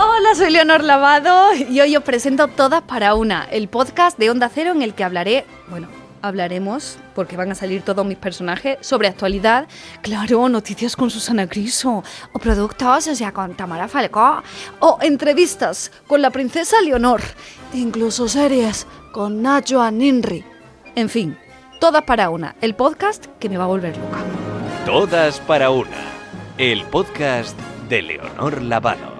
Hola, soy Leonor Lavado y hoy os presento Todas para Una, el podcast de Onda Cero en el que hablaré, bueno, hablaremos, porque van a salir todos mis personajes, sobre actualidad. Claro, noticias con Susana Griso, o productos, o sea, con Tamara Falcó, o entrevistas con la princesa Leonor, incluso series con Nacho Aninri. En fin, Todas para Una, el podcast que me va a volver loca. Todas para una. El podcast de Leonor Lavado.